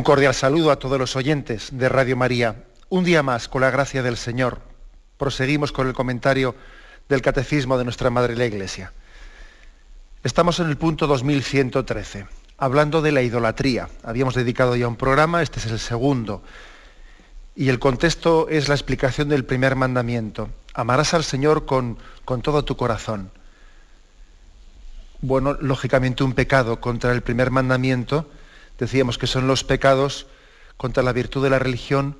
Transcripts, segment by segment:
Un cordial saludo a todos los oyentes de Radio María. Un día más, con la gracia del Señor, proseguimos con el comentario del Catecismo de nuestra Madre la Iglesia. Estamos en el punto 2113, hablando de la idolatría. Habíamos dedicado ya un programa, este es el segundo. Y el contexto es la explicación del primer mandamiento. Amarás al Señor con, con todo tu corazón. Bueno, lógicamente un pecado contra el primer mandamiento decíamos que son los pecados contra la virtud de la religión.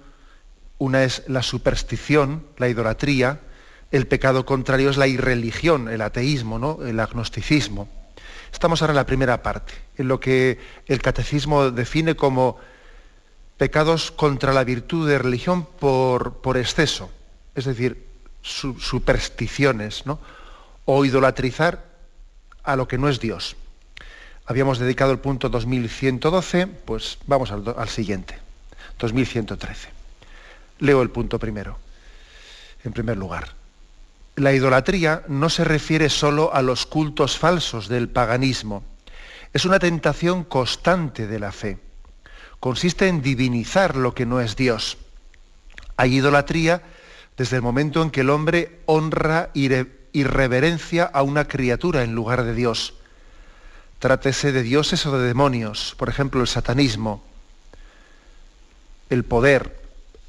Una es la superstición, la idolatría, el pecado contrario es la irreligión, el ateísmo, ¿no? el agnosticismo. Estamos ahora en la primera parte, en lo que el catecismo define como pecados contra la virtud de religión por, exceso, es decir, supersticiones, ¿no? o idolatrizar a lo que no es Dios habíamos dedicado el punto 2112, pues vamos al, siguiente, 2113. Leo el punto primero. En primer lugar, la idolatría no se refiere solo a los cultos falsos del paganismo. Es una tentación constante de la fe. Consiste en divinizar lo que no es Dios. Hay idolatría desde el momento en que el hombre honra y reverencia a una criatura en lugar de Dios trátese de dioses o de demonios, por ejemplo el satanismo, el poder,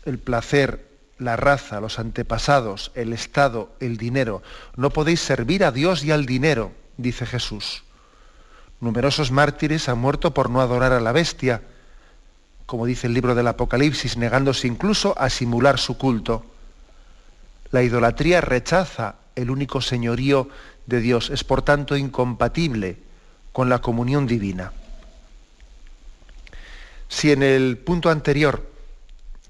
el placer, la raza, los antepasados, el Estado, el dinero. No podéis servir a Dios y al dinero, dice Jesús. Numerosos mártires han muerto por no adorar a la bestia, como dice el libro del Apocalipsis, negándose incluso a simular su culto. La idolatría rechaza el único señorío de Dios, es por tanto incompatible con la comunión divina. Si en el punto anterior,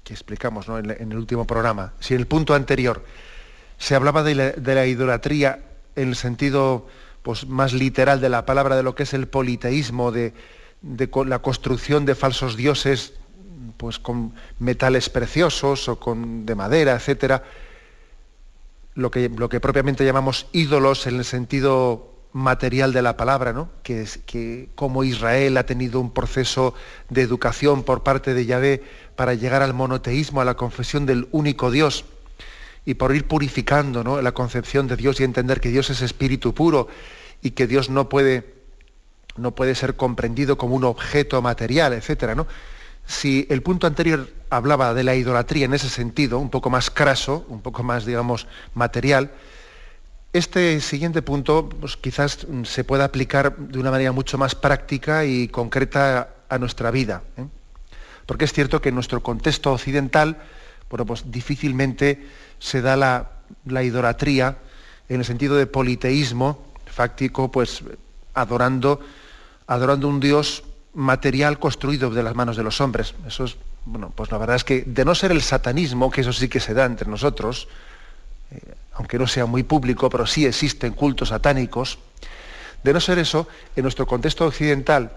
que explicamos en, el último programa, si en el punto anterior se hablaba de la, idolatría en el sentido pues, más literal de la palabra, de lo que es el politeísmo, de, la construcción de falsos dioses pues, con metales preciosos o con, de madera, etc., lo que, lo que propiamente llamamos ídolos en el sentido material de la palabra, ¿no? que, es, que como Israel ha tenido un proceso de educación por parte de Yahvé para llegar al monoteísmo, a la confesión del único Dios, y por ir purificando ¿no? la concepción de Dios y entender que Dios es espíritu puro y que Dios no puede, no puede ser comprendido como un objeto material, etc. ¿no? Si el punto anterior hablaba de la idolatría en ese sentido, un poco más craso, un poco más, digamos, material, este siguiente punto pues, quizás se pueda aplicar de una manera mucho más práctica y concreta a nuestra vida. ¿eh? Porque es cierto que en nuestro contexto occidental, bueno, pues difícilmente se da la, idolatría en el sentido de politeísmo fáctico, pues adorando, adorando un Dios material construido de las manos de los hombres. Eso es, bueno, pues la verdad es que de no ser el satanismo, que eso sí que se da entre nosotros, eh, aunque no sea muy público, pero sí existen cultos satánicos. De no ser eso, en nuestro contexto occidental,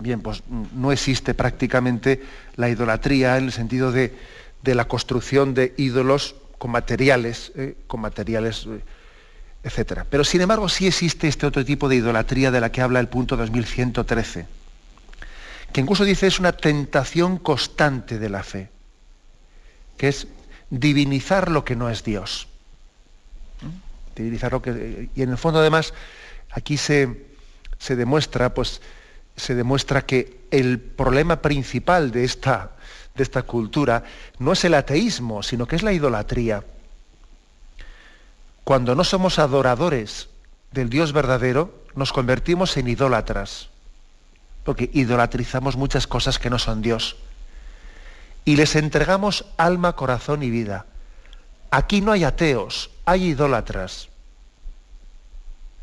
bien, pues no existe prácticamente la idolatría en el sentido de, la construcción de ídolos con materiales, eh, con materiales, eh, etc. Pero sin embargo sí existe este otro tipo de idolatría de la que habla el punto 2113, que incluso dice es una tentación constante de la fe, que es divinizar lo que no es Dios y en el fondo además aquí se, demuestra, pues, se demuestra que el problema principal de esta, de esta cultura no es el ateísmo, sino que es la idolatría. Cuando no somos adoradores del Dios verdadero, nos convertimos en idólatras, porque idolatrizamos muchas cosas que no son Dios. Y les entregamos alma, corazón y vida. Aquí no hay ateos, hay idólatras.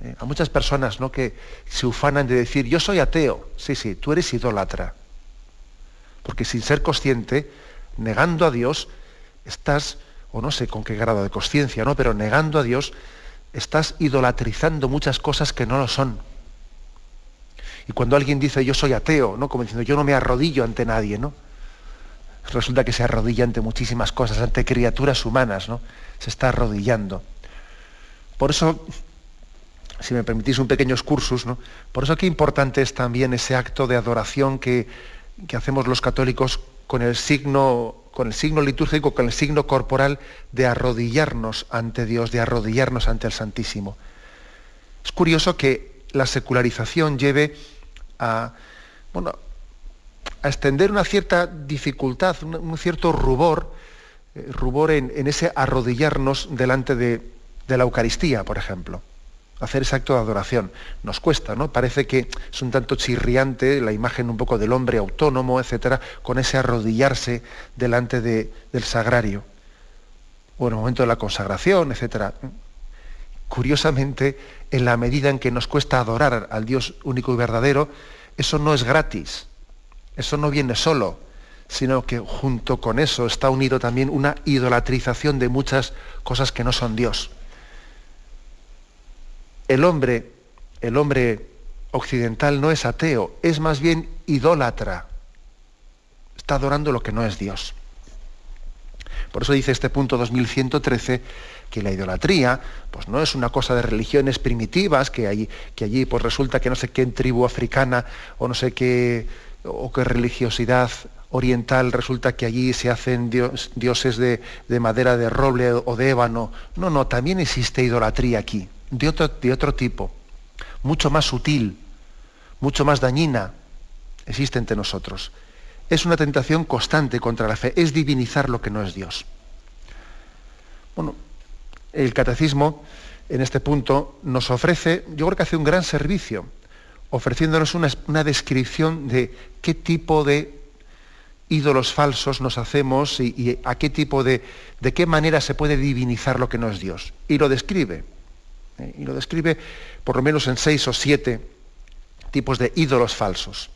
Eh, a muchas personas ¿no? que se ufanan de decir, yo soy ateo. Sí, sí, tú eres idólatra. Porque sin ser consciente, negando a Dios, estás, o no sé con qué grado de conciencia, ¿no? Pero negando a Dios, estás idolatrizando muchas cosas que no lo son. Y cuando alguien dice yo soy ateo, ¿no? Como diciendo yo no me arrodillo ante nadie, ¿no? Resulta que se arrodilla ante muchísimas cosas, ante criaturas humanas, ¿no? Se está arrodillando. Por eso, si me permitís un pequeño excursus, ¿no? Por eso qué importante es también ese acto de adoración que, que hacemos los católicos con el signo con el signo litúrgico, con el signo corporal de arrodillarnos ante Dios, de arrodillarnos ante el Santísimo. Es curioso que la secularización lleve a, bueno, a extender una cierta dificultad, un, cierto rubor, eh, rubor en, ese arrodillarnos delante de la Eucaristía, por ejemplo hacer ese acto de adoración. Nos cuesta, ¿no? Parece que es un tanto chirriante la imagen un poco del hombre autónomo, etcétera, con ese arrodillarse delante del sagrario. O en el momento de la consagración, etcétera. Curiosamente, en la medida en que nos cuesta adorar al Dios único y verdadero, eso no es gratis. Eso no viene solo, sino que junto con eso está unido también una idolatrización de muchas cosas que no son Dios el hombre, el hombre occidental no es ateo, es más bien idólatra. Está adorando lo que no es Dios. Por eso dice este punto 2113 que la idolatría pues no es una cosa de religiones primitivas, que, allí, que allí pues resulta que no sé qué tribu africana o no sé qué, o qué religiosidad oriental resulta que allí se hacen dioses de, de madera de roble o de ébano. No, no, también existe idolatría aquí de otro, de otro tipo, mucho más sutil, mucho más dañina, existe entre nosotros. Es una tentación constante contra la fe, es divinizar lo que no es Dios. Bueno, el catecismo en este punto nos ofrece, yo creo que hace un gran servicio, ofreciéndonos una, descripción de qué tipo de ídolos falsos nos hacemos y, a qué tipo de, de qué manera se puede divinizar lo que no es Dios. Y lo describe. ¿eh? y lo describe por lo menos en seis o siete tipos de ídolos falsos.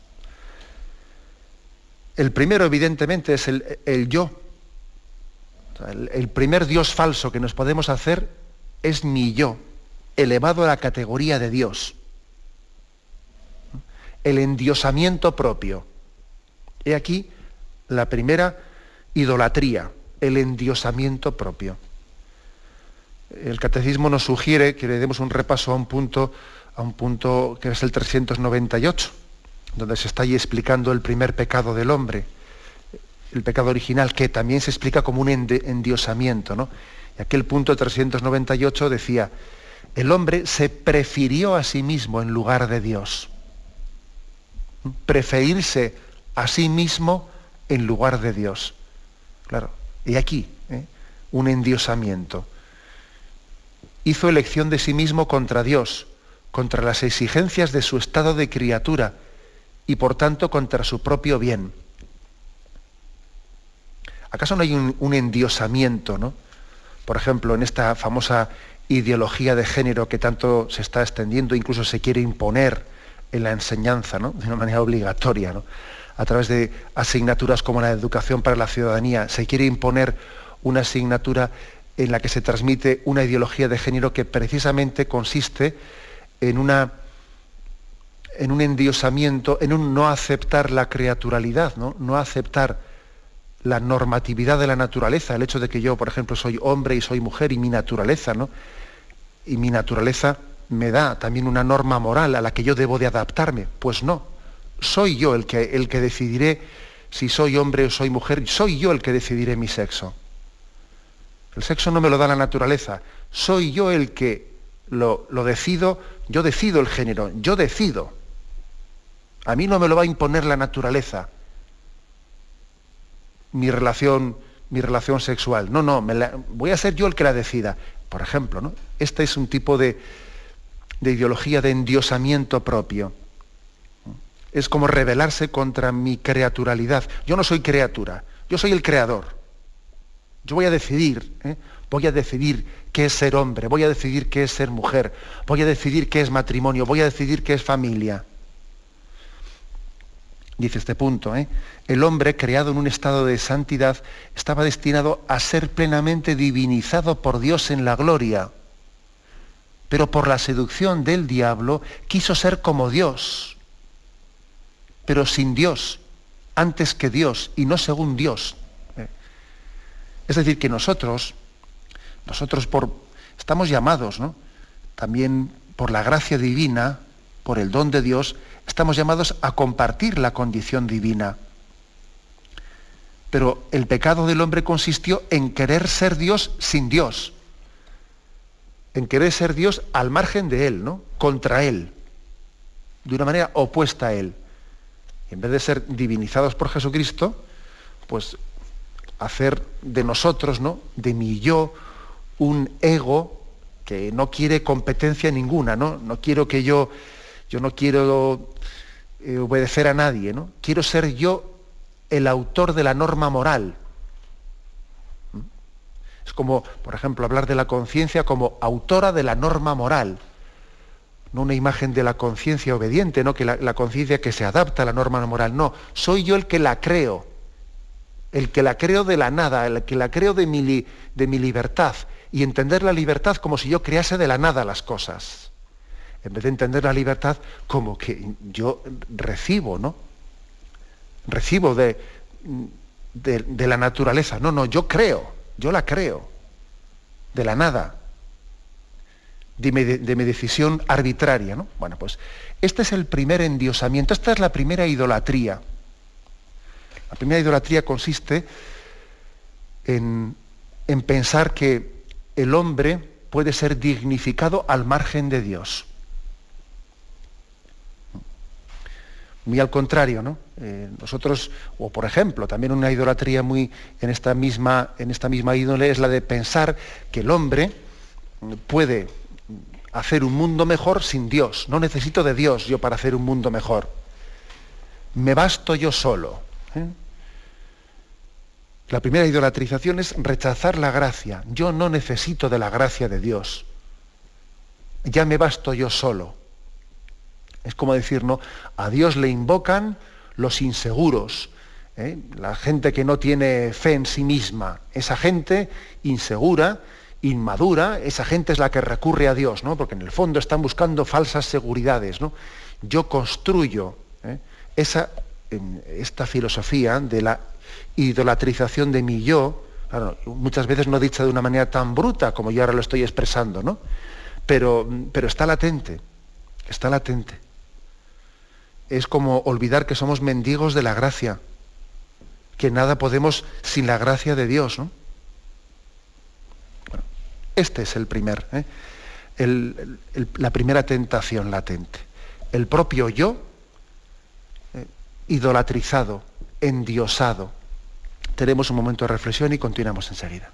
El primero, evidentemente, es el, yo. el, primer Dios falso que nos podemos hacer es mi yo, elevado a la categoría de Dios. El endiosamiento propio. He aquí la primera idolatría, el endiosamiento propio el catecismo nos sugiere que le demos un repaso a un punto, a un punto que es el 398, donde se está ahí explicando el primer pecado del hombre, el pecado original, que también se explica como un endiosamiento. ¿no? Y aquel punto 398 decía, el hombre se prefirió a sí mismo en lugar de Dios. Preferirse a sí mismo en lugar de Dios. Claro, y aquí, ¿eh? un endiosamiento hizo elección de sí mismo contra Dios, contra las exigencias de su estado de criatura y por tanto contra su propio bien. ¿Acaso no hay un, endiosamiento, ¿no? Por ejemplo, en esta famosa ideología de género que tanto se está extendiendo, incluso se quiere imponer en la enseñanza, de una manera obligatoria, a través de asignaturas como la educación para la ciudadanía, se quiere imponer una asignatura en la que se transmite una ideología de género que precisamente consiste en, en un endiosamiento, en un no aceptar la creaturalidad, ¿no? no aceptar la normatividad de la naturaleza, el hecho de que yo, por ejemplo, soy hombre y soy mujer y mi naturaleza, ¿no? Y mi naturaleza me da también una norma moral a la que yo debo de adaptarme. Pues no, soy yo el que, el que decidiré si soy hombre o soy mujer, soy yo el que decidiré mi sexo. El sexo no me lo da la naturaleza. Soy yo el que lo, decido, yo decido el género, yo decido. A mí no me lo va a imponer la naturaleza. Mi relación, mi relación sexual. No, no, voy a ser yo el que la decida. Por ejemplo, ¿no? Este es un tipo de, de ideología de endiosamiento propio. Es como rebelarse contra mi creaturalidad. Yo no soy criatura, yo soy el creador. Yo voy a decidir, ¿eh? voy a decidir qué es ser hombre, voy a decidir qué es ser mujer, voy a decidir qué es matrimonio, voy a decidir qué es familia. dice este punto, ¿eh? el hombre creado en un estado de santidad estaba destinado a ser plenamente divinizado por Dios en la gloria, pero por la seducción del diablo quiso ser como Dios, pero sin Dios, antes que Dios y no según Dios. ¿eh? Es decir, que nosotros, nosotros por, estamos llamados, ¿no? También por la gracia divina, por el don de Dios, estamos llamados a compartir la condición divina. Pero el pecado del hombre consistió en querer ser Dios sin Dios, en querer ser Dios al margen de Él, ¿no? contra Él, de una manera opuesta a Él. En vez de ser divinizados por Jesucristo, pues hacer de nosotros, ¿no? de mi yo, un ego que no quiere competencia ninguna, ¿no? No quiero que yo yo no quiero eh, obedecer a nadie, ¿no? Quiero ser yo el autor de la norma moral. Es como, por ejemplo, hablar de la conciencia como autora de la norma moral. No una imagen de la conciencia obediente, no que la, conciencia que se adapta a la norma moral. No, soy yo el que la creo. El que la creo de la nada, el que la creo de mi, de mi libertad. Y entender la libertad como si yo crease de la nada las cosas en vez de entender la libertad como que yo recibo, ¿no? Recibo de, de, la naturaleza. No, no, yo creo, yo la creo, de la nada, de mi, de mi decisión arbitraria, ¿no? Bueno, pues este es el primer endiosamiento, esta es la primera idolatría. La primera idolatría consiste en, en pensar que el hombre puede ser dignificado al margen de Dios. Muy al contrario, ¿no? Eh, nosotros, o por ejemplo, también una idolatría muy en esta misma, en esta misma ídole es la de pensar que el hombre puede hacer un mundo mejor sin Dios. No necesito de Dios yo para hacer un mundo mejor. Me basto yo solo. ¿eh? La primera idolatrización es rechazar la gracia. Yo no necesito de la gracia de Dios. Ya me basto yo solo. Es como decir, ¿no? A Dios le invocan los inseguros, ¿eh? la gente que no tiene fe en sí misma. Esa gente insegura, inmadura, esa gente es la que recurre a Dios, ¿no? Porque en el fondo están buscando falsas seguridades, ¿no? Yo construyo ¿eh? esa, esta filosofía de la idolatrización de mi yo, muchas veces no dicha de una manera tan bruta como yo ahora lo estoy expresando, ¿no? Pero, pero está latente, está latente es como olvidar que somos mendigos de la gracia, que nada podemos sin la gracia de Dios. ¿no? este es el primer, ¿eh? la primera tentación latente. El propio yo, eh, idolatrizado, endiosado. Tenemos un momento de reflexión y continuamos enseguida.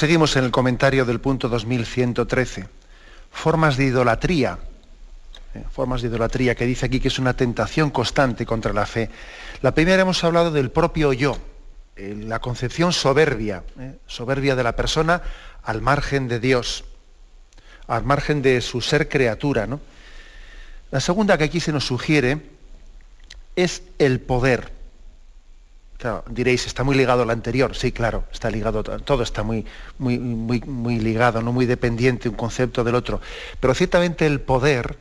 Proseguimos en el comentario del punto 2113. Formas de idolatría. Eh, formas de idolatría que dice aquí que es una tentación constante contra la fe. La primera hemos hablado del propio yo, eh, la concepción soberbia, eh, soberbia de la persona al margen de Dios, al margen de su ser criatura. ¿no? La segunda que aquí se nos sugiere es el poder diréis, está muy ligado al anterior. Sí, claro, está ligado, todo está muy, muy, muy, muy ligado, no muy dependiente un concepto del otro. Pero ciertamente el poder,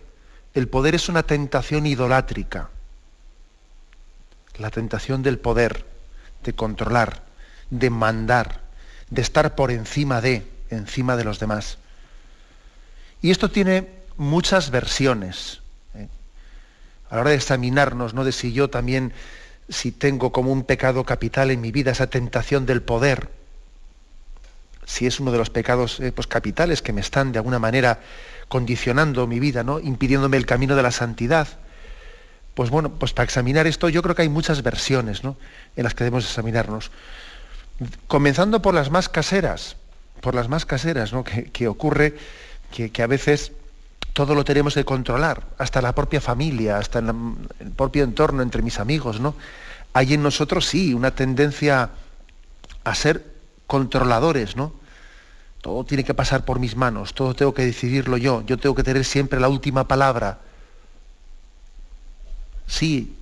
el poder es una tentación idolátrica. La tentación del poder, de controlar, de mandar, de estar por encima de, encima de los demás. Y esto tiene muchas versiones. ¿eh? A la hora de examinarnos, ¿no? De si yo también si tengo como un pecado capital en mi vida esa tentación del poder, si es uno de los pecados eh, pues, capitales que me están de alguna manera condicionando mi vida, ¿no? impidiéndome el camino de la santidad. Pues bueno, pues para examinar esto yo creo que hay muchas versiones ¿no? en las que debemos examinarnos. Comenzando por las más caseras, por las más caseras, ¿no? que, ocurre que, que a veces todo lo tenemos que controlar, hasta la propia familia, hasta el propio entorno entre mis amigos, ¿no? Hay en nosotros sí una tendencia a ser controladores, ¿no? Todo tiene que pasar por mis manos, todo tengo que decidirlo yo, yo tengo que tener siempre la última palabra. Sí,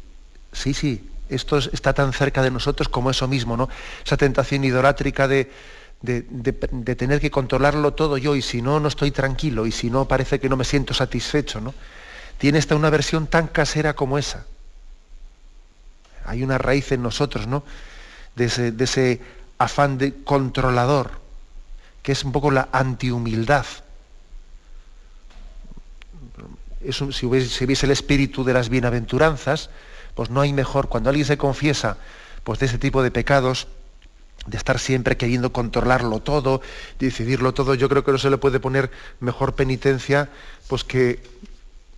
sí, sí, esto está tan cerca de nosotros como eso mismo, ¿no? Esa tentación idolátrica de, de, tener que controlarlo todo yo y si no, no estoy tranquilo y si no, parece que no me siento satisfecho. ¿no? Tiene esta una versión tan casera como esa. Hay una raíz en nosotros ¿no? de, ese, afán de controlador, que es un poco la antihumildad. Hubiese, si hubiese el espíritu de las bienaventuranzas, pues no hay mejor. Cuando alguien se confiesa pues, de ese tipo de pecados, de estar siempre queriendo controlarlo todo, decidirlo todo, yo creo que no se le puede poner mejor penitencia pues que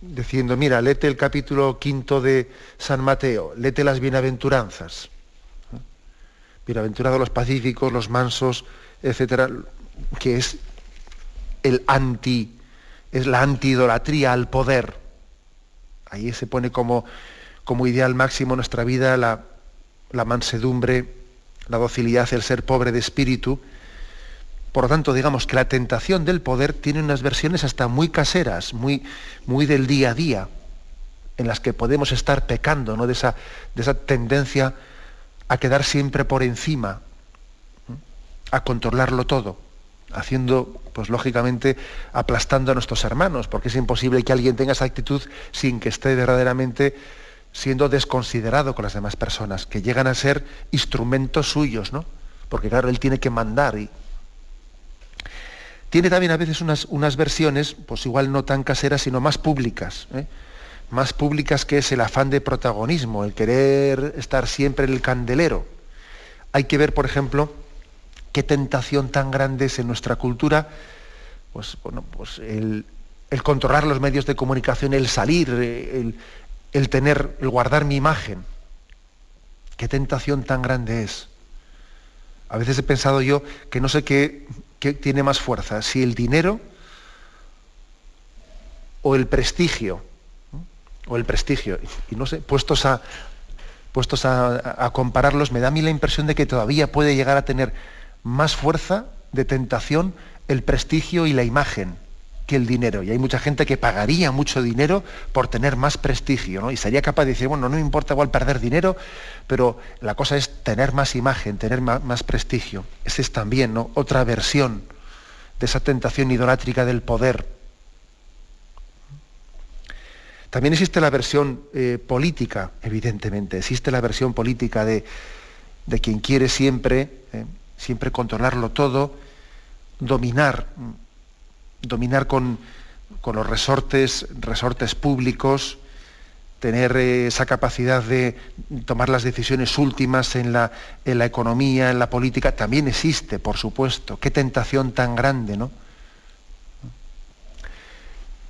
diciendo, mira, lete el capítulo quinto de San Mateo, lete las bienaventuranzas. Bienaventurados los pacíficos, los mansos, etcétera, que es el anti, es la antiidolatría al poder. Ahí se pone como, como ideal máximo en nuestra vida la, la mansedumbre, la docilidad, el ser pobre de espíritu. Por lo tanto, digamos que la tentación del poder tiene unas versiones hasta muy caseras, muy, muy del día a día, en las que podemos estar pecando ¿no? de, esa, de esa tendencia a quedar siempre por encima, a controlarlo todo, haciendo, pues lógicamente, aplastando a nuestros hermanos, porque es imposible que alguien tenga esa actitud sin que esté verdaderamente siendo desconsiderado con las demás personas, que llegan a ser instrumentos suyos, ¿no? Porque claro, él tiene que mandar y... Tiene también a veces unas, unas versiones, pues igual no tan caseras, sino más públicas, ¿eh? más públicas que es el afán de protagonismo, el querer estar siempre en el candelero. Hay que ver, por ejemplo, qué tentación tan grande es en nuestra cultura, pues, bueno, pues el, el controlar los medios de comunicación, el salir, el, el tener, el guardar mi imagen. Qué tentación tan grande es. A veces he pensado yo que no sé qué, tiene más fuerza, si el dinero o el prestigio. O el prestigio. Y no sé, puestos a, puestos a, a, compararlos, me da a mí la impresión de que todavía puede llegar a tener más fuerza de tentación el prestigio y la imagen el dinero. Y hay mucha gente que pagaría mucho dinero por tener más prestigio, ¿no? Y sería capaz de decir, bueno, no me importa igual perder dinero, pero la cosa es tener más imagen, tener más, prestigio. Esa es también ¿no? otra versión de esa tentación idolátrica del poder. También existe la versión eh, política, evidentemente. Existe la versión política de, de quien quiere siempre, eh, siempre controlarlo todo, dominar dominar con, los resortes, resortes públicos, tener esa capacidad de tomar las decisiones últimas en la, en la, economía, en la política, también existe, por supuesto. Qué tentación tan grande, ¿no?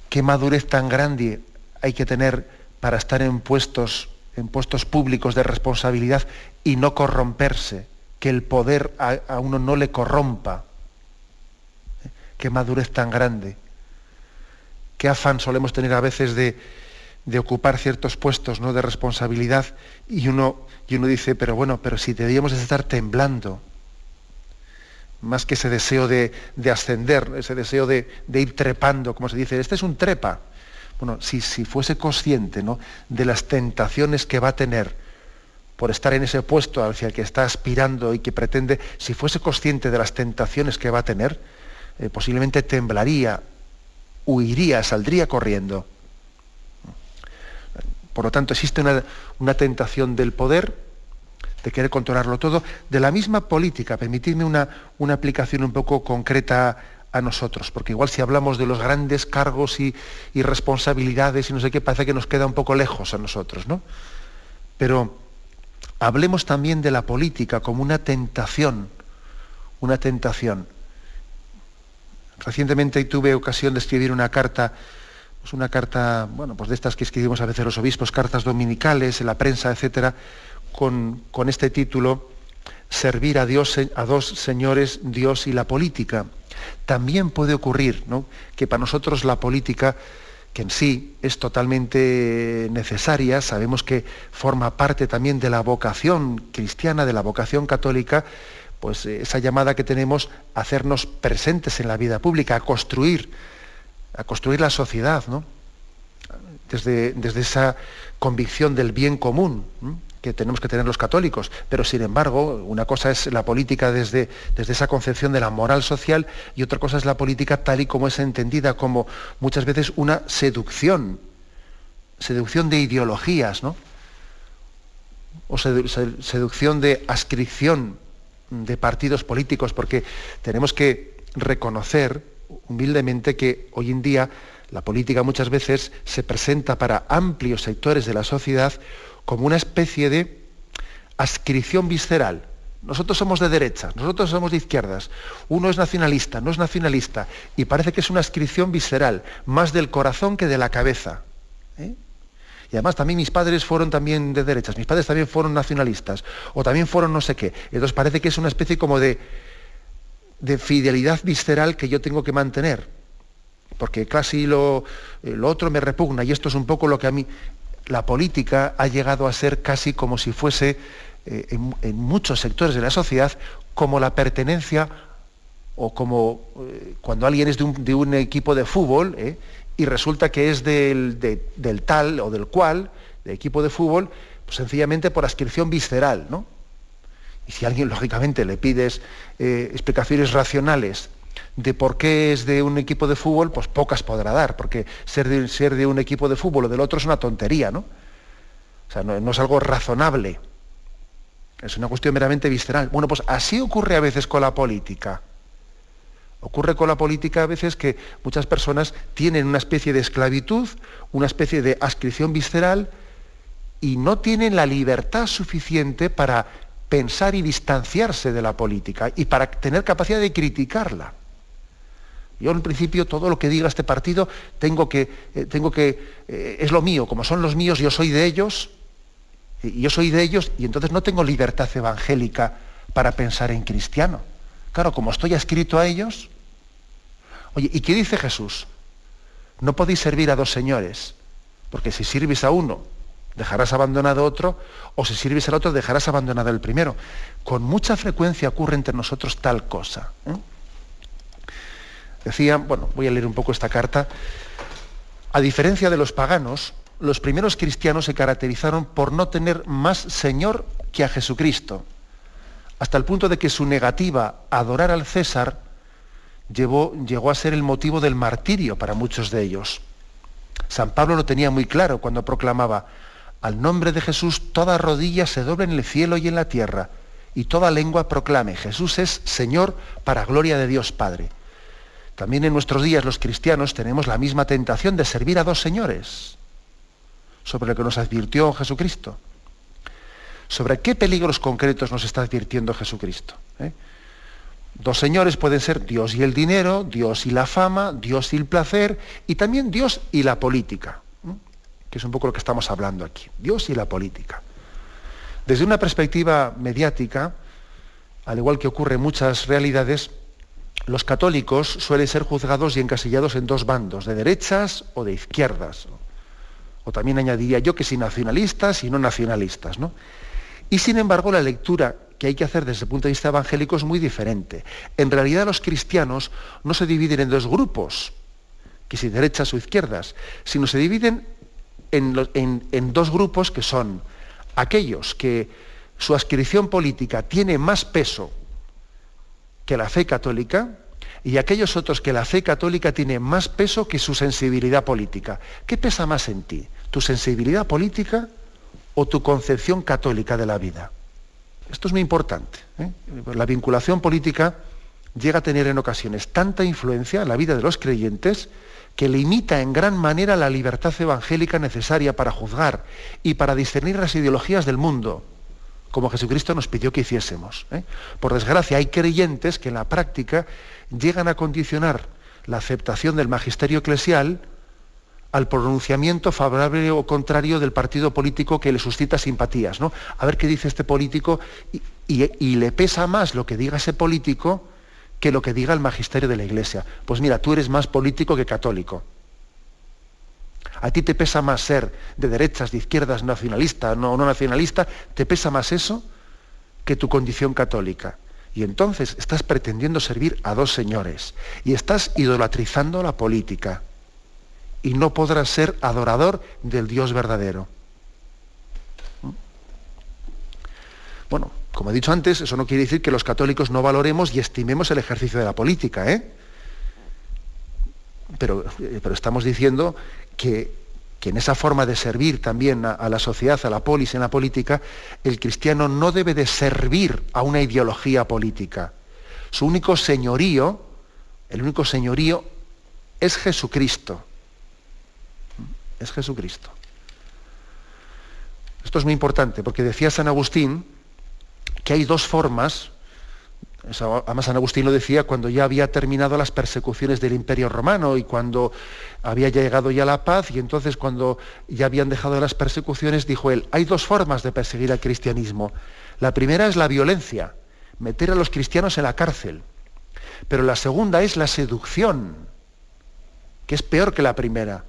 Qué madurez tan grande hay que tener para estar en puestos, en puestos públicos de responsabilidad y no corromperse, que el poder a uno no le corrompa qué madurez tan grande, qué afán solemos tener a veces de, de ocupar ciertos puestos ¿no? de responsabilidad y uno, y uno dice, pero bueno, pero si debíamos estar temblando, más que ese deseo de, ascender, ese deseo de, ir trepando, como se dice, este es un trepa. Bueno, si, si fuese consciente ¿no? de las tentaciones que va a tener por estar en ese puesto hacia el que está aspirando y que pretende, si fuese consciente de las tentaciones que va a tener, eh, posiblemente temblaría, huiría, saldría corriendo. Por lo tanto, existe una, una tentación del poder, de querer controlarlo todo, de la misma política. Permitidme una, una aplicación un poco concreta a nosotros, porque igual si hablamos de los grandes cargos y, y, responsabilidades y no sé qué, parece que nos queda un poco lejos a nosotros, ¿no? Pero hablemos también de la política como una tentación, una tentación. Recientemente tuve ocasión de escribir una carta, pues una carta, bueno, pues de estas que escribimos a veces los obispos, cartas dominicales en la prensa, etcétera, con, este título, Servir a Dios, a dos señores, Dios y la política. También puede ocurrir que para nosotros la política, que en sí es totalmente necesaria, sabemos que forma parte también de la vocación cristiana, de la vocación católica, pues eh, esa llamada que tenemos a hacernos presentes en la vida pública, a construir, a construir la sociedad, ¿no? Desde, desde esa convicción del bien común que tenemos que tener los católicos, pero sin embargo, una cosa es la política desde, desde esa concepción de la moral social y otra cosa es la política tal y como es entendida como muchas veces una seducción, seducción de ideologías, ¿no? O seducción de ascripción de partidos políticos, porque tenemos que reconocer humildemente que hoy en día la política muchas veces se presenta para amplios sectores de la sociedad como una especie de ascripción visceral. Nosotros somos de derecha, nosotros somos de izquierdas, uno es nacionalista, no es nacionalista, y parece que es una ascripción visceral, más del corazón que de la cabeza. ¿Eh? Y además también mis padres fueron también de derechas, mis padres también fueron nacionalistas, o también fueron no sé qué. Entonces parece que es una especie como de, de fidelidad visceral que yo tengo que mantener, porque casi lo, lo otro me repugna, y esto es un poco lo que a mí la política ha llegado a ser casi como si fuese, eh, en, muchos sectores de la sociedad, como la pertenencia o como eh, cuando alguien es de un, equipo de fútbol eh, y resulta que es del, del, tal o del cual, de equipo de fútbol, pues sencillamente por ascripción visceral, ¿no? Y si alguien, lógicamente, le pides explicaciones racionales de por qué es de un equipo de fútbol, pues pocas podrá dar, porque ser de, ser de un equipo de fútbol o del otro es una tontería, ¿no? O sea, no, es algo razonable. Es una cuestión meramente visceral. Bueno, pues así ocurre a veces con la política. Ocurre con la política a veces que muchas personas tienen una especie de esclavitud, una especie de ascripción visceral y no tienen la libertad suficiente para pensar y distanciarse de la política y para tener capacidad de criticarla. Yo en principio todo lo que diga este partido tengo que, eh, tengo que eh, es lo mío, como son los míos, yo soy de ellos, y yo soy de ellos, y entonces no tengo libertad evangélica para pensar en cristiano. Claro, como estoy escrito a ellos. Oye, ¿y qué dice Jesús? No podéis servir a dos señores, porque si sirves a uno, dejarás abandonado otro, o si sirves al otro, dejarás abandonado el primero. Con mucha frecuencia ocurre entre nosotros tal cosa. ¿eh? Decía, bueno, voy a leer un poco esta carta. A diferencia de los paganos, los primeros cristianos se caracterizaron por no tener más Señor que a Jesucristo, hasta el punto de que su negativa a adorar al César llegó a ser el motivo del martirio para muchos de ellos. San Pablo lo tenía muy claro cuando proclamaba, al nombre de Jesús toda rodilla se doble en el cielo y en la tierra, y toda lengua proclame, Jesús es Señor para gloria de Dios Padre. También en nuestros días los cristianos tenemos la misma tentación de servir a dos señores, sobre lo que nos advirtió Jesucristo. ¿Sobre qué peligros concretos nos está advirtiendo Jesucristo? ¿Eh? Dos señores pueden ser Dios y el dinero, Dios y la fama, Dios y el placer, y también Dios y la política, que es un poco lo que estamos hablando aquí, Dios y la política. Desde una perspectiva mediática, al igual que ocurre en muchas realidades, los católicos suelen ser juzgados y encasillados en dos bandos, de derechas o de izquierdas. O también añadiría yo que si nacionalistas y no nacionalistas. ¿no? Y sin embargo, la lectura que hay que hacer desde el punto de vista evangélico es muy diferente. En realidad los cristianos no se dividen en dos grupos, que si derechas o izquierdas, sino se dividen en, dos grupos que son aquellos que su adscripción política tiene más peso que la fe católica y aquellos otros que la fe católica tiene más peso que su sensibilidad política. ¿Qué pesa más en ti? ¿Tu sensibilidad política o tu concepción católica de la vida? Esto es muy importante. ¿eh? La vinculación política llega a tener en ocasiones tanta influencia en la vida de los creyentes que limita en gran manera la libertad evangélica necesaria para juzgar y para discernir las ideologías del mundo, como Jesucristo nos pidió que hiciésemos. ¿eh? Por desgracia, hay creyentes que en la práctica llegan a condicionar la aceptación del magisterio eclesial al pronunciamiento favorable o contrario del partido político que le suscita simpatías. ¿no? A ver qué dice este político y, le pesa más lo que diga ese político que lo que diga el magisterio de la Iglesia. Pues mira, tú eres más político que católico. A ti te pesa más ser de derechas, de izquierdas, nacionalista, no, no nacionalista, te pesa más eso que tu condición católica. Y entonces estás pretendiendo servir a dos señores y estás idolatrizando la política y no podrás ser adorador del Dios verdadero. Bueno, como he dicho antes, eso no quiere decir que los católicos no valoremos y estimemos el ejercicio de la política, ¿eh? Pero, eh, pero estamos diciendo que, en esa forma de servir también a, a, la sociedad, a la polis, en la política, el cristiano no debe de servir a una ideología política. Su único señorío, el único señorío es Jesucristo es Jesucristo. Esto es muy importante porque decía San Agustín que hay dos formas, además San Agustín lo decía cuando ya había terminado las persecuciones del Imperio Romano y cuando había llegado ya la paz y entonces cuando ya habían dejado las persecuciones, dijo él, hay dos formas de perseguir al cristianismo. La primera es la violencia, meter a los cristianos en la cárcel, pero la segunda es la seducción, que es peor que la primera.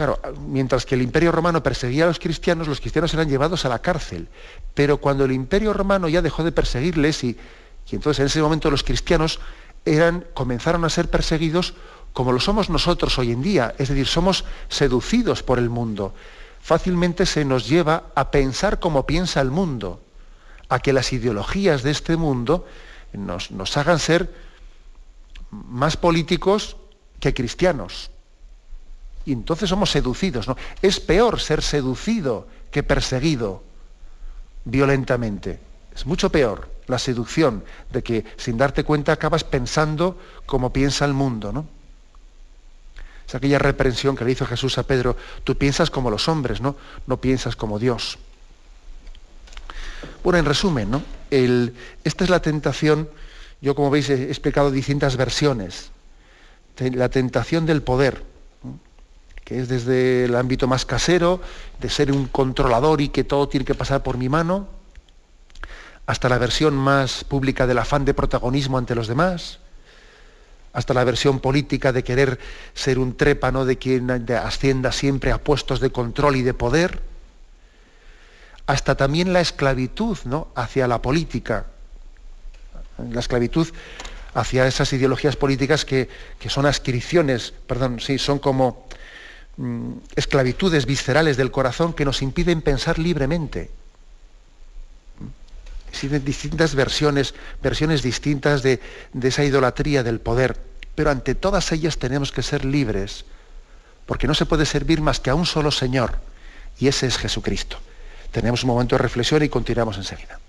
Claro, mientras que el imperio romano perseguía a los cristianos, los cristianos eran llevados a la cárcel. Pero cuando el imperio romano ya dejó de perseguirles y, entonces en ese momento los cristianos eran, comenzaron a ser perseguidos como lo somos nosotros hoy en día, es decir, somos seducidos por el mundo. Fácilmente se nos lleva a pensar como piensa el mundo, a que las ideologías de este mundo nos, nos hagan ser más políticos que cristianos y entonces somos seducidos. ¿no? Es peor ser seducido que perseguido violentamente. Es mucho peor la seducción de que sin darte cuenta acabas pensando como piensa el mundo. ¿no? Es aquella reprensión que le hizo Jesús a Pedro, tú piensas como los hombres, no, no piensas como Dios. Bueno, en resumen, ¿no? esta es la tentación, yo como veis he explicado distintas versiones. La tentación del poder, que es desde el ámbito más casero, de ser un controlador y que todo tiene que pasar por mi mano, hasta la versión más pública del afán de protagonismo ante los demás, hasta la versión política de querer ser un trépano de quien ascienda siempre a puestos de control y de poder, hasta también la esclavitud ¿no? hacia la política, la esclavitud hacia esas ideologías políticas que, que son ascripciones, perdón, sí, son como Mm, esclavitudes viscerales del corazón que nos impiden pensar libremente. Existen distintas versiones, versiones distintas de, de esa idolatría del poder, pero ante todas ellas tenemos que ser libres, porque no se puede servir más que a un solo Señor, y ese es Jesucristo. Tenemos un momento de reflexión y continuamos enseguida.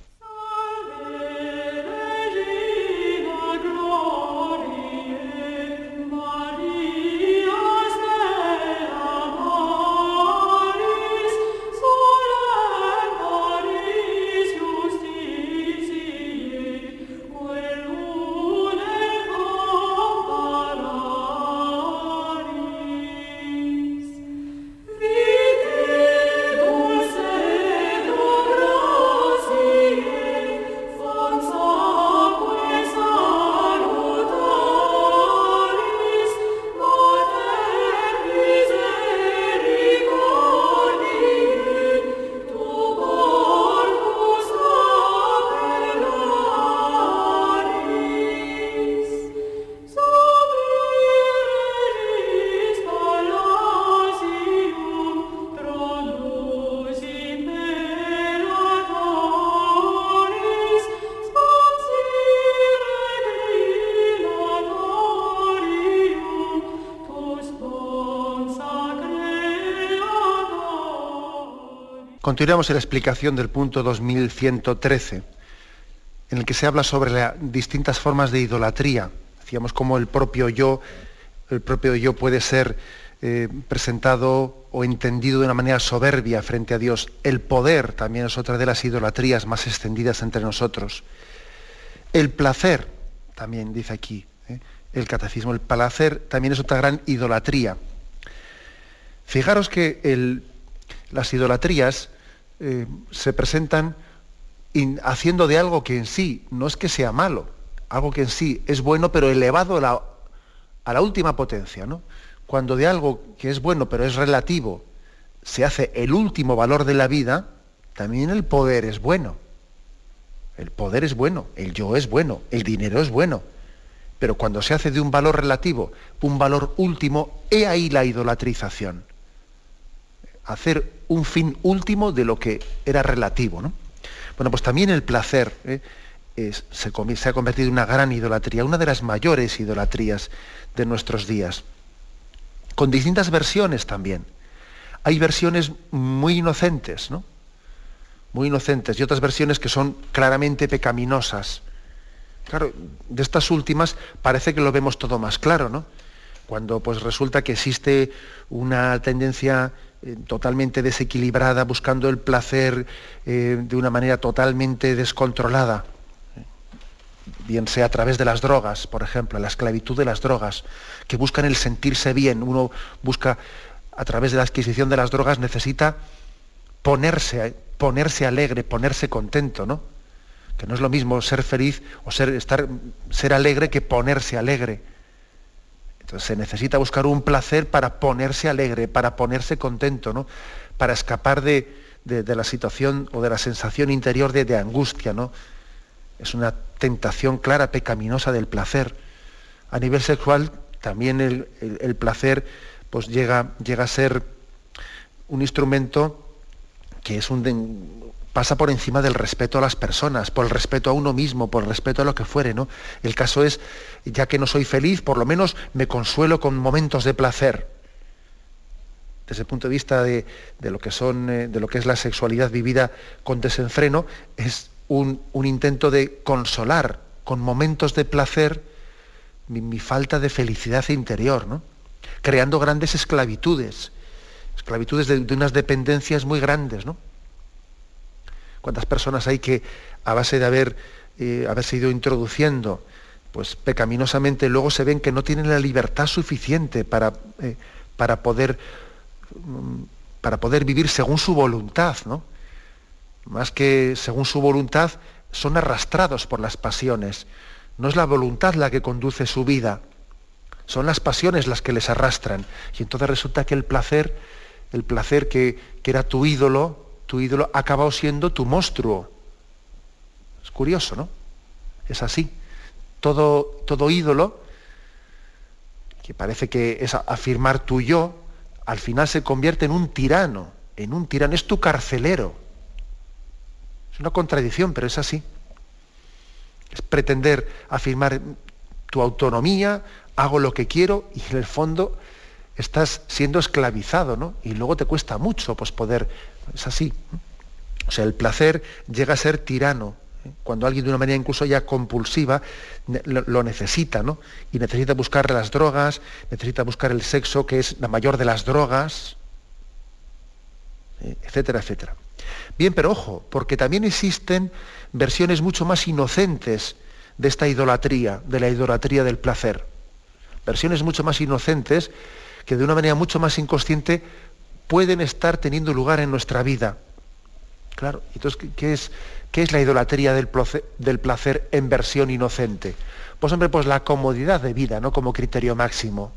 Continuamos en la explicación del punto 2113, en el que se habla sobre las distintas formas de idolatría. Decíamos cómo el propio yo, el propio yo puede ser eh, presentado o entendido de una manera soberbia frente a Dios. El poder también es otra de las idolatrías más extendidas entre nosotros. El placer, también dice aquí ¿eh? el catecismo, el placer también es otra gran idolatría. Fijaros que las idolatrías eh, se presentan haciendo de algo que en sí no es que sea malo, algo que en sí es bueno, pero elevado a la, última potencia. Cuando de algo que es bueno, pero es relativo, se hace el último valor de la vida, también el poder es bueno. El poder es bueno, el yo es bueno, el dinero es bueno. Pero cuando se hace de un valor relativo, un valor último, he ahí la idolatrización hacer un fin último de lo que era relativo. ¿no? Bueno, pues también el placer ¿eh? se, ha convertido en una gran idolatría, una de las mayores idolatrías de nuestros días, con distintas versiones también. Hay versiones muy inocentes, ¿no? Muy inocentes, y otras versiones que son claramente pecaminosas. Claro, de estas últimas parece que lo vemos todo más claro, ¿no? Cuando pues resulta que existe una tendencia eh, totalmente desequilibrada, buscando el placer eh, de una manera totalmente descontrolada, bien sea a través de las drogas, por ejemplo, la esclavitud de las drogas, que buscan el sentirse bien, uno busca a través de la adquisición de las drogas, necesita ponerse, ponerse alegre, ponerse contento, ¿no? Que no es lo mismo ser feliz o ser, estar, ser alegre que ponerse alegre. Se necesita buscar un placer para ponerse alegre, para ponerse contento, ¿no? para escapar de, la situación o de la sensación interior de, angustia. ¿no? Es una tentación clara, pecaminosa del placer. A nivel sexual, también el, placer pues, llega, llega a ser un instrumento que es un, pasa por encima del respeto a las personas, por el respeto a uno mismo, por el respeto a lo que fuere, ¿no? El caso es, ya que no soy feliz, por lo menos me consuelo con momentos de placer. Desde el punto de vista de, lo, que son, eh, de lo que es la sexualidad vivida con desenfreno, es un, intento de consolar con momentos de placer mi, falta de felicidad interior, ¿no? creando grandes esclavitudes, esclavitudes de, de unas dependencias muy grandes, ¿no? Cuántas personas hay que a base de haber, eh, haberse ido introduciendo pues pecaminosamente luego se ven que no tienen la libertad suficiente para, eh, para, poder, mm, para poder vivir según su voluntad, ¿no? Más que según su voluntad, son arrastrados por las pasiones. No es la voluntad la que conduce su vida, son las pasiones las que les arrastran. Y entonces resulta que el placer, el placer que, que era tu ídolo, tu ídolo ha acabado siendo tu monstruo. Es curioso, ¿no? Es así. Todo, todo ídolo, que parece que es afirmar tu yo, al final se convierte en un tirano, en un tirano, es tu carcelero. Es una contradicción, pero es así. Es pretender afirmar tu autonomía, hago lo que quiero y en el fondo estás siendo esclavizado, ¿no? Y luego te cuesta mucho pues, poder es así. O sea, el placer llega a ser tirano. ¿eh? Cuando alguien de una manera incluso ya compulsiva lo necesita, ¿no? Y necesita buscar las drogas, necesita buscar el sexo, que es la mayor de las drogas, ¿eh? etcétera, etcétera. Bien, pero ojo, porque también existen versiones mucho más inocentes de esta idolatría, de la idolatría del placer. Versiones mucho más inocentes que de una manera mucho más inconsciente pueden estar teniendo lugar en nuestra vida. Claro, entonces, ¿qué es, qué es la idolatría del placer, en versión inocente? Pues hombre, pues la comodidad de vida, ¿no? Como criterio máximo.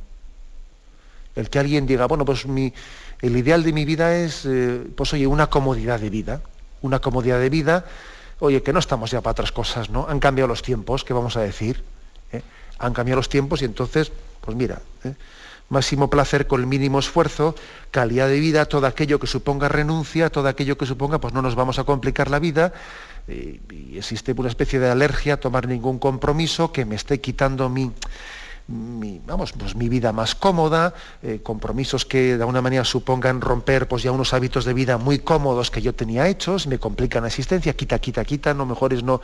El que alguien diga, bueno, pues mi, el ideal de mi vida es, eh, pues oye, una comodidad de vida. Una comodidad de vida, oye, que no estamos ya para otras cosas, ¿no? Han cambiado los tiempos, ¿qué vamos a decir? ¿Eh? Han cambiado los tiempos y entonces, pues mira, ¿eh? Máximo placer con el mínimo esfuerzo, calidad de vida, todo aquello que suponga renuncia, todo aquello que suponga, pues no nos vamos a complicar la vida, y, existe una especie de alergia a tomar ningún compromiso que me esté quitando mi, mi, vamos, pues mi vida más cómoda, eh, compromisos que de alguna manera supongan romper pues ya unos hábitos de vida muy cómodos que yo tenía hechos, me complican la existencia, quita, quita, quita, no mejores no,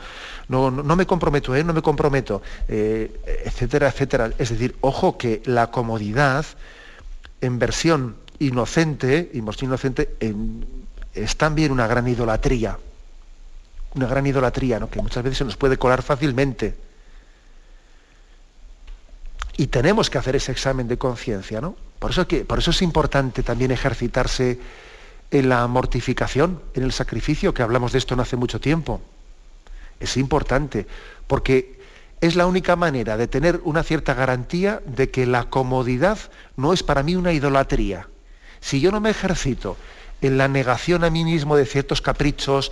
no, no me comprometo, ¿eh? no me comprometo, eh, etcétera, etcétera. Es decir, ojo que la comodidad en versión inocente, y inocente, es también una gran idolatría. Una gran idolatría, ¿no? que muchas veces se nos puede colar fácilmente. Y tenemos que hacer ese examen de conciencia, ¿no? Por eso, es importante también ejercitarse en la mortificación, en el sacrificio, que hablamos de esto no hace mucho tiempo. Es importante, porque es la única manera de tener una cierta garantía de que la comodidad no es para mí una idolatría. Si yo no me ejercito en la negación a mí mismo de ciertos caprichos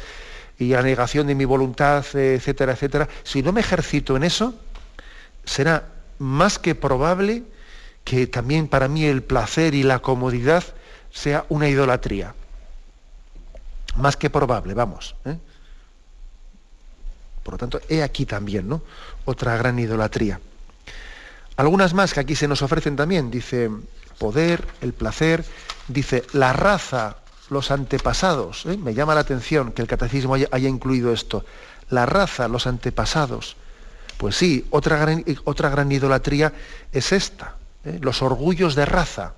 y la negación de mi voluntad, etcétera, etcétera, si no me ejercito en eso, será más que probable que también para mí el placer y la comodidad sea una idolatría. Más que probable, vamos. ¿eh? Por lo tanto, he aquí también, ¿no? Otra gran idolatría. Algunas más que aquí se nos ofrecen también, dice poder, el placer, dice la raza, los antepasados. ¿eh? Me llama la atención que el catecismo haya, haya incluido esto. La raza, los antepasados. Pues sí, otra gran, otra gran idolatría es esta, ¿eh? los orgullos de raza.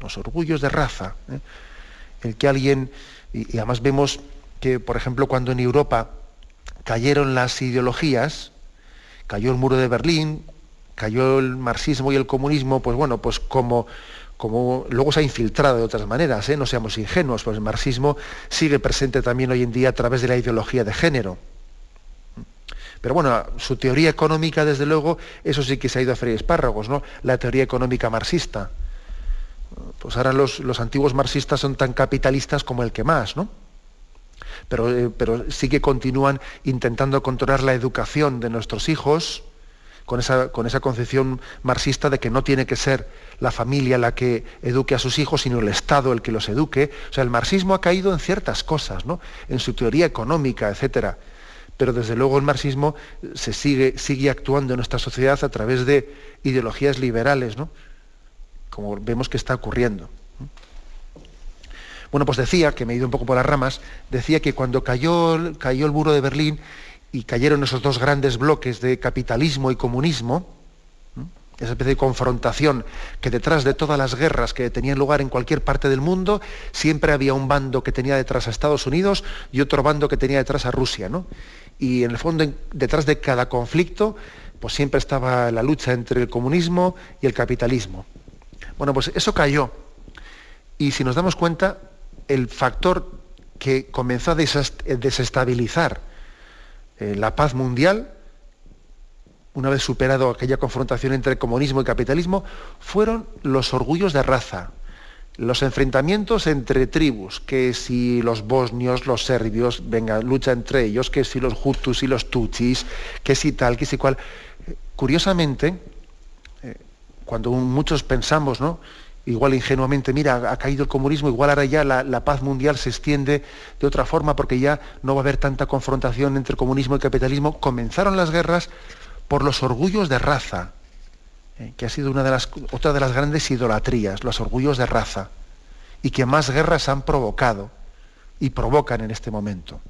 Los orgullos de raza. ¿eh? El que alguien, y, además vemos que, por ejemplo, cuando en Europa cayeron las ideologías, cayó el muro de Berlín, cayó el marxismo y el comunismo, pues bueno, pues como, como luego se ha infiltrado de otras maneras, ¿eh? no seamos ingenuos, pues el marxismo sigue presente también hoy en día a través de la ideología de género. Pero bueno, su teoría económica, desde luego, eso sí que se ha ido a freír espárragos, ¿no? La teoría económica marxista. Pues ahora los, antiguos marxistas son tan capitalistas como el que más, ¿no? Pero, eh, pero, sí que continúan intentando controlar la educación de nuestros hijos con esa, con esa, concepción marxista de que no tiene que ser la familia la que eduque a sus hijos, sino el Estado el que los eduque. O sea, el marxismo ha caído en ciertas cosas, ¿no? En su teoría económica, etcétera pero desde luego el marxismo se sigue, sigue actuando en nuestra sociedad a través de ideologías liberales, ¿no? como vemos que está ocurriendo. Bueno, pues decía, que me he ido un poco por las ramas, decía que cuando cayó, cayó el muro de Berlín y cayeron esos dos grandes bloques de capitalismo y comunismo, esa especie de confrontación que detrás de todas las guerras que tenían lugar en cualquier parte del mundo, siempre había un bando que tenía detrás a Estados Unidos y otro bando que tenía detrás a Rusia. ¿no? Y en el fondo detrás de cada conflicto pues siempre estaba la lucha entre el comunismo y el capitalismo. Bueno, pues eso cayó. Y si nos damos cuenta, el factor que comenzó a desestabilizar eh, la paz mundial, una vez superado aquella confrontación entre comunismo y capitalismo, fueron los orgullos de raza, los enfrentamientos entre tribus, que si los bosnios, los serbios, venga, lucha entre ellos, que si los hutus y los tutsis, que si tal, que si cual. Curiosamente, eh, cuando muchos pensamos, ¿no? igual ingenuamente, mira, ha caído el comunismo, igual ahora ya la, paz mundial se extiende de otra forma porque ya no va a haber tanta confrontación entre comunismo y capitalismo, comenzaron las guerras por los orgullos de raza, eh, que ha sido una de las, otra de las grandes idolatrías, los orgullos de raza, y que más guerras han provocado y provocan en este momento.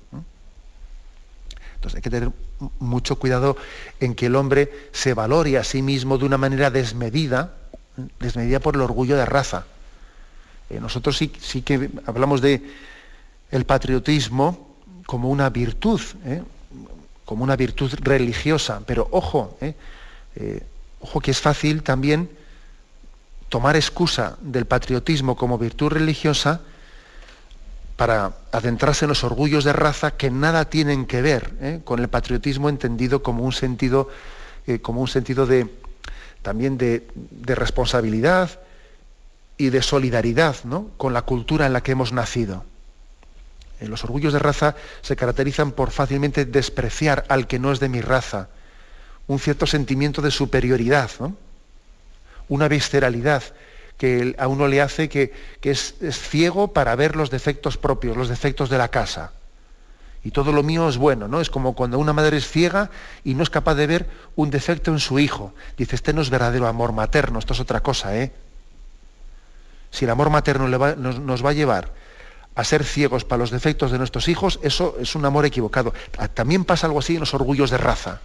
Entonces hay que tener mucho cuidado en que el hombre se valore a sí mismo de una manera desmedida, ¿eh? desmedida por el orgullo de raza. Eh, nosotros sí, sí, que hablamos de patriotismo como una virtud, como una virtud religiosa, pero ojo, Ojo que es fácil también tomar excusa del patriotismo como virtud religiosa para adentrarse en los orgullos de raza que nada tienen que ver ¿eh? con el patriotismo entendido como un sentido, eh, como un sentido de, también de, responsabilidad y de solidaridad con la cultura en la que hemos nacido. Eh, los orgullos de raza se caracterizan por fácilmente despreciar al que no es de mi raza, un cierto sentimiento de superioridad, una visceralidad que a uno le hace que, es, ciego para ver los defectos propios, los defectos de la casa. y todo lo mío es bueno, ¿no? Es como cuando una madre es ciega y no es capaz de ver un defecto en su hijo. Dice, este no es verdadero amor materno, esto es otra cosa, ¿eh? Si el amor materno nos, va a llevar a ser ciegos para los defectos de nuestros hijos, eso es un amor equivocado. Ah, también pasa algo así en los orgullos de raza,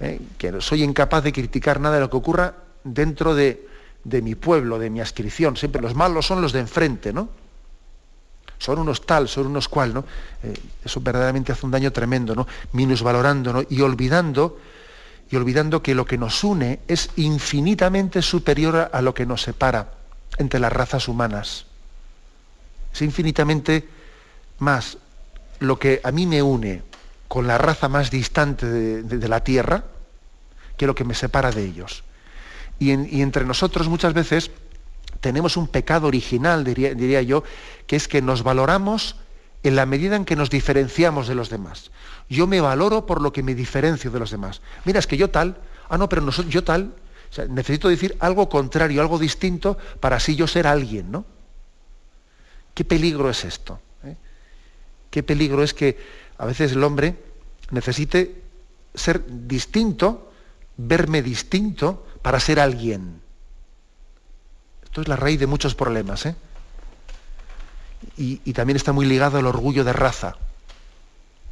¿eh? que soy incapaz de criticar nada de lo que ocurra dentro de, de mi pueblo, de mi ascripción. Siempre los malos son los de enfrente, ¿no? son unos tal, son unos cual, ¿no? Eh, eso verdaderamente hace un daño tremendo, ¿no? Minusvalorando, ¿no? Y olvidando, y olvidando que lo que nos une es infinitamente superior a lo que nos separa entre las razas humanas. Es infinitamente más lo que a mí me une con la raza más distante de, la Tierra que lo que me separa de ellos. y entre nosotros muchas veces tenemos un pecado original, diría, yo, que es que nos valoramos en la medida en que nos diferenciamos de los demás. Yo me valoro por lo que me diferencio de los demás. Mira, es que yo tal, ah, no, pero no yo tal, necesito decir algo contrario, algo distinto, para así yo ser alguien, ¿no? ¿Qué peligro es esto? Eh? ¿Qué peligro es que a veces el hombre necesite ser distinto, verme distinto, para ser alguien? Esto es la raíz de muchos problemas. ¿eh? Y, también está muy ligado al orgullo de raza.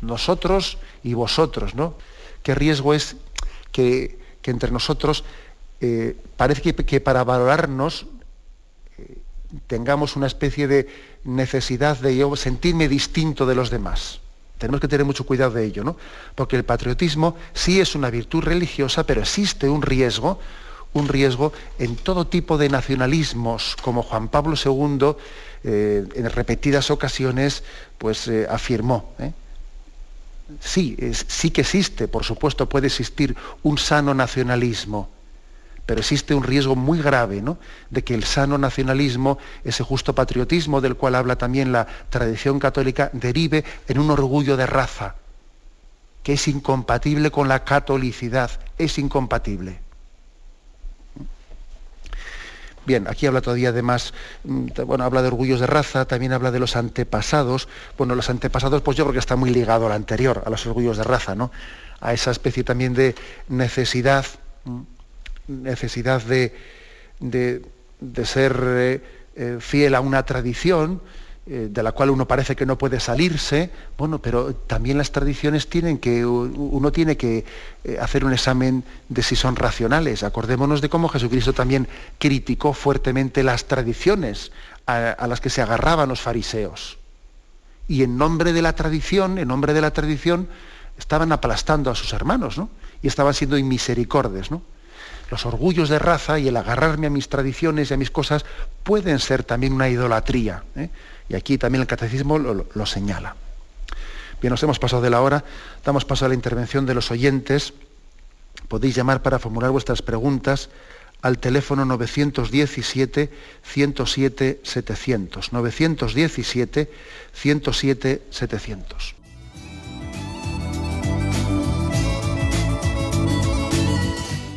Nosotros y vosotros, ¿no? ¿Qué riesgo es que, entre nosotros eh, parece que, para valorarnos eh, tengamos una especie de necesidad de yo sentirme distinto de los demás? Tenemos que tener mucho cuidado de ello, ¿no? Porque el patriotismo sí es una virtud religiosa, pero existe un riesgo un riesgo en todo tipo de nacionalismos, como Juan Pablo II eh, en repetidas ocasiones pues, eh, afirmó. ¿eh? Sí, sí que existe, por supuesto puede existir un sano nacionalismo, pero existe un riesgo muy grave ¿no? de que el sano nacionalismo, ese justo patriotismo del cual habla también la tradición católica, derive en un orgullo de raza, que es incompatible con la catolicidad, es incompatible. Bien, aquí habla todavía además, mm, bueno, habla de orgullos de raza, también habla de los antepasados. Bueno, los antepasados, pues yo creo que está muy ligado al anterior, a los orgullos de raza, ¿no? A esa especie también de necesidad, mm, necesidad de, de, ser eh, eh, fiel a una tradición, eh, de la cual uno parece que no puede salirse, bueno, pero también las tradiciones tienen que, uno tiene que hacer un examen de si son racionales. Acordémonos de cómo Jesucristo también criticó fuertemente las tradiciones a, las que se agarraban los fariseos. Y en nombre de la tradición, en nombre de la tradición, estaban aplastando a sus hermanos, ¿no? Y estaban siendo inmisericordes, ¿no? Los orgullos de raza y el agarrarme a mis tradiciones y a mis cosas pueden ser también una idolatría. ¿eh? Y aquí también el catecismo lo, señala. Bien, nos hemos pasado de la hora, damos paso a la intervención de los oyentes. Podéis llamar para formular vuestras preguntas al teléfono 917 107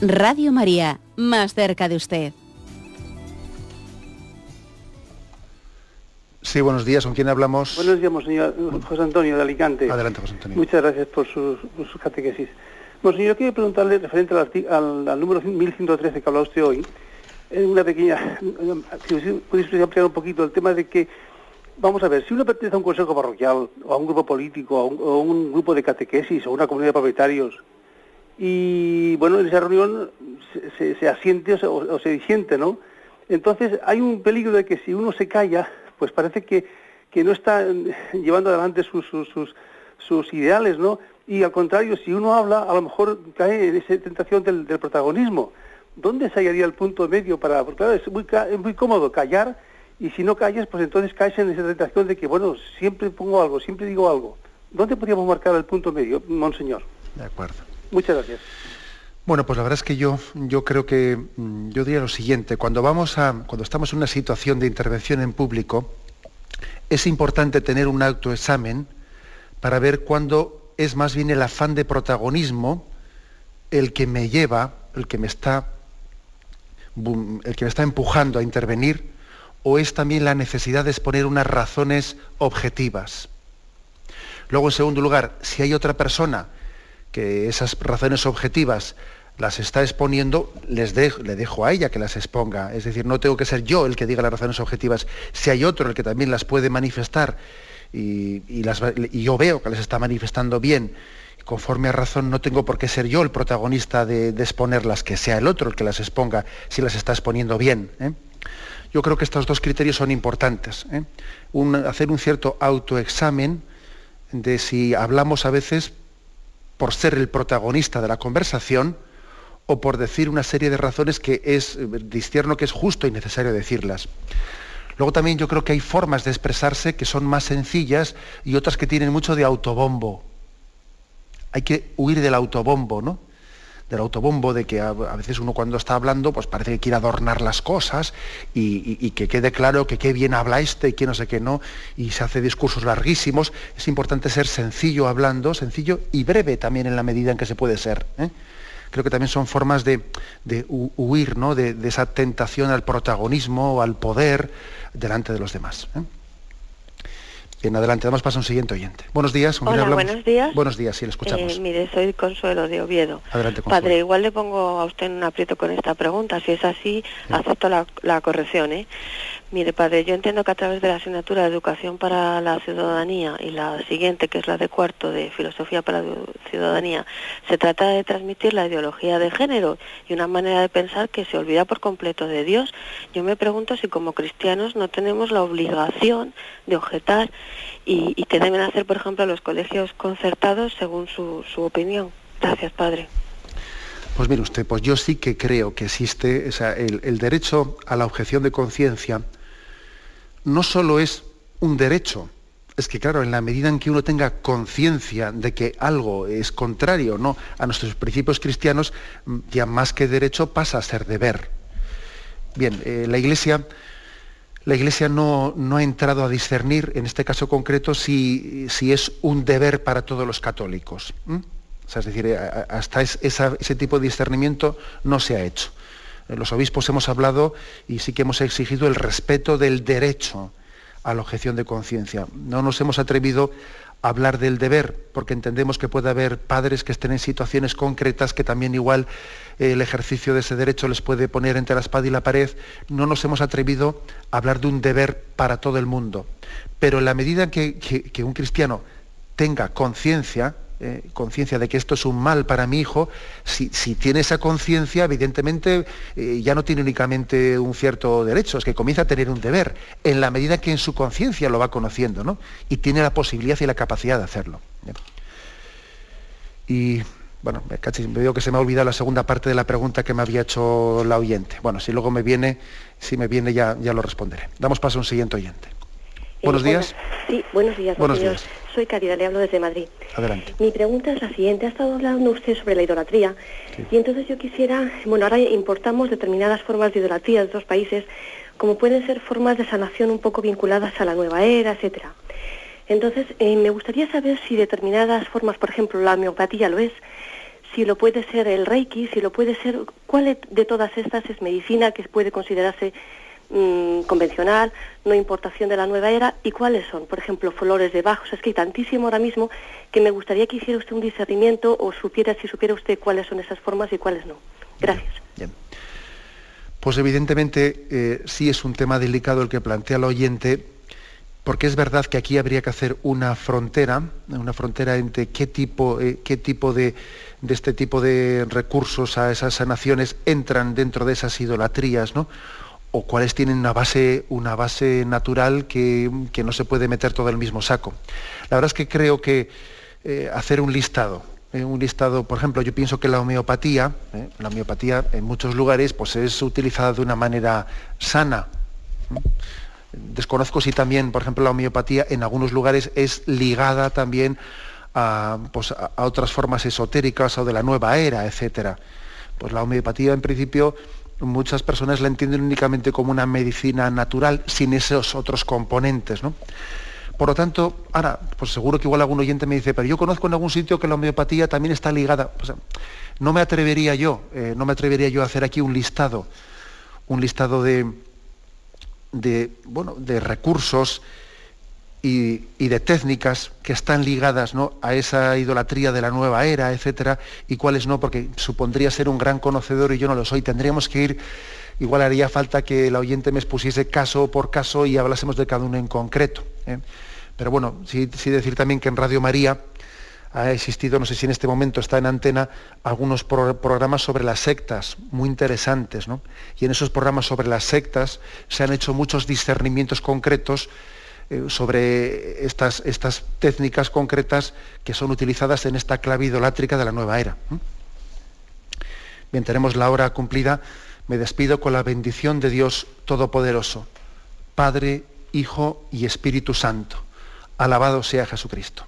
Radio María, más cerca de usted. Sí, buenos días. ¿Con quién hablamos? Buenos días, señor José Antonio de Alicante. Adelante, José Antonio. Muchas gracias por su, catequesis. Monseñor, quiero preguntarle referente al, número 1113 que habló usted hoy, en una pequeña, si podéis ampliar un poquito el tema de que, vamos a ver, si uno pertenece a un consejo parroquial, o a un grupo político, o a un, grupo de catequesis, o una comunidad de propietarios, y bueno, en esa reunión se, asiente o se, disiente, ¿no? Entonces hay un peligro de que si uno se calla, pues parece que, que no está llevando adelante sus, sus, ideales, ¿no? Y al contrario, si uno habla, a lo mejor cae en esa tentación del, del protagonismo. ¿Dónde se hallaría el punto medio para...? Porque claro, es muy, es muy cómodo callar y si no callas, pues entonces caes en esa tentación de que, bueno, siempre pongo algo, siempre digo algo. ¿Dónde podríamos marcar el punto medio, monseñor? De acuerdo. Muchas gracias. Bueno, pues la verdad es que yo, yo creo que mm, yo diría lo siguiente, cuando vamos a, cuando estamos en una situación de intervención en público, es importante tener un autoexamen para ver cuándo es más bien el afán de protagonismo el que me lleva, el que me está, el que me está empujando a intervenir, o es también la necesidad de exponer unas razones objetivas. Luego, en segundo lugar, si hay otra persona esas razones objetivas las está exponiendo, les le dejo a ella que las exponga. Es decir, no tengo que ser yo el que diga las razones objetivas. Si hay otro el que también las puede manifestar y, yo veo que las está manifestando bien, conforme a razón, no tengo por qué ser yo el protagonista de, exponerlas, que sea el otro el que las exponga si las está exponiendo bien. ¿eh? Yo creo que estos dos criterios son importantes. ¿eh? hacer un cierto autoexamen de si hablamos a veces por ser el protagonista de la conversación o por decir una serie de razones que es discierno que es justo y necesario decirlas. Luego también yo creo que hay formas de expresarse que son más sencillas y otras que tienen mucho de autobombo. Hay que huir del autobombo, ¿no? Del autobombo, de que a, veces uno cuando está hablando, pues parece que quiere adornar las cosas y, que quede claro que qué bien habla este y que no sé qué no, y se hace discursos larguísimos. Es importante ser sencillo hablando, sencillo y breve también en la medida en que se puede ser. ¿eh? Creo que también son formas de, huir ¿no? de, esa tentación al protagonismo al poder delante de los demás. ¿eh? En adelante, damos paso a un siguiente oyente. Buenos días. Hola, buenos días. Buenos días, sí, le escuchamos. Eh, mire, soy Consuelo de Oviedo. Adelante, Consuelo. Padre, igual le pongo a usted en un aprieto con esta pregunta. Si es así, acepto la, la, corrección. ¿eh? Mire, padre, yo entiendo que a través de la asignatura de Educación para la Ciudadanía y la siguiente, que es la de cuarto de Filosofía para la Ciudadanía, se trata de transmitir la ideología de género y una manera de pensar que se olvida por completo de Dios. Yo me pregunto si como cristianos no tenemos la obligación de objetar y, y que deben hacer, por ejemplo, los colegios concertados según su, su opinión. Gracias, padre. Pues mire usted, pues yo sí que creo que existe el derecho a la objeción de conciencia no solo es un derecho, es que claro, en la medida en que uno tenga conciencia de que algo es contrario ¿no? a nuestros principios cristianos, ya más que derecho pasa a ser deber. Bien, eh, la Iglesia, la Iglesia no, no, ha entrado a discernir, en este caso concreto, si, si es un deber para todos los católicos. es decir, hasta ese tipo de discernimiento no se ha hecho los obispos hemos hablado y sí que hemos exigido el respeto del derecho a la objeción de conciencia. No nos hemos atrevido a hablar del deber, porque entendemos que puede haber padres que estén en situaciones concretas que también igual eh, el ejercicio de ese derecho les puede poner entre la espada y la pared. No nos hemos atrevido a hablar de un deber para todo el mundo. Pero en la medida que un cristiano tenga conciencia, eh, conciencia de que esto es un mal para mi hijo, si, tiene esa conciencia, evidentemente eh, ya no tiene únicamente un cierto derecho, es que comienza a tener un deber, en la medida que en su conciencia lo va conociendo, ¿no? Y tiene la posibilidad y la capacidad de hacerlo. Y bueno, me, me veo que se me ha olvidado la segunda parte de la pregunta que me había hecho la oyente. Bueno, si luego me viene, si me viene ya, ya lo responderé. Damos paso a un siguiente oyente. Eh, buenos días. Sí, buenos días. Buenos días. Soy Caridad, le hablo desde Madrid. Adelante. Mi pregunta es la siguiente. Ha estado hablando usted sobre la idolatría y entonces yo quisiera, bueno, ahora importamos determinadas formas de idolatría de otros países, como pueden ser formas de sanación un poco vinculadas a la nueva era, etcétera. Entonces, eh, me gustaría saber si determinadas formas, por ejemplo, la homeopatía lo es, si lo puede ser el reiki, si lo puede ser, cuál de todas estas es medicina que puede considerarse Mm, convencional, no importación de la nueva era, y cuáles son, por ejemplo, flores de bajos. Es que hay tantísimo ahora mismo que me gustaría que hiciera usted un discernimiento o supiera, si supiera usted cuáles son esas formas y cuáles no. Gracias. Bien. Pues evidentemente eh, sí es un tema delicado el que plantea el oyente, porque es verdad que aquí habría que hacer una frontera, una frontera entre qué tipo, eh, qué tipo de, de, este tipo de recursos a esas sanaciones entran dentro de esas idolatrías, ¿no? O cuáles tienen una base, una base natural que, no se puede meter todo en el mismo saco. La verdad es que creo que eh, hacer un listado, eh, un listado, por ejemplo, yo pienso que la homeopatía, la homeopatía en muchos lugares pues es utilizada de una manera sana. Desconozco si también, por ejemplo, la homeopatía en algunos lugares es ligada también pues, a, otras formas esotéricas o de la nueva era, etc. Pues la homeopatía, en principio, muchas personas la entienden únicamente como una medicina natural, sin esos otros componentes. Por lo tanto, ahora, pues seguro que igual algún oyente me dice, pero yo conozco en algún sitio que la homeopatía también está ligada. no me atrevería yo, eh, no me atrevería yo a hacer aquí un listado, un listado de, bueno, de recursos y, de técnicas que están ligadas a esa idolatría de la nueva era, etcétera, y cuáles no, porque supondría ser un gran conocedor y yo no lo soy. Tendríamos que ir, igual haría falta que el oyente me expusiese caso por caso y hablásemos de cada uno en concreto. ¿eh? Pero bueno, sí, decir también que en Radio María ha existido, no sé si en este momento está en antena, algunos programas sobre las sectas muy interesantes, ¿no? Y en esos programas sobre las sectas se han hecho muchos discernimientos concretos sobre estas, estas técnicas concretas que son utilizadas en esta clave idolátrica de la nueva era. Bien, tenemos la hora cumplida. Me despido con la bendición de Dios Todopoderoso, Padre, Hijo y Espíritu Santo. Alabado sea Jesucristo.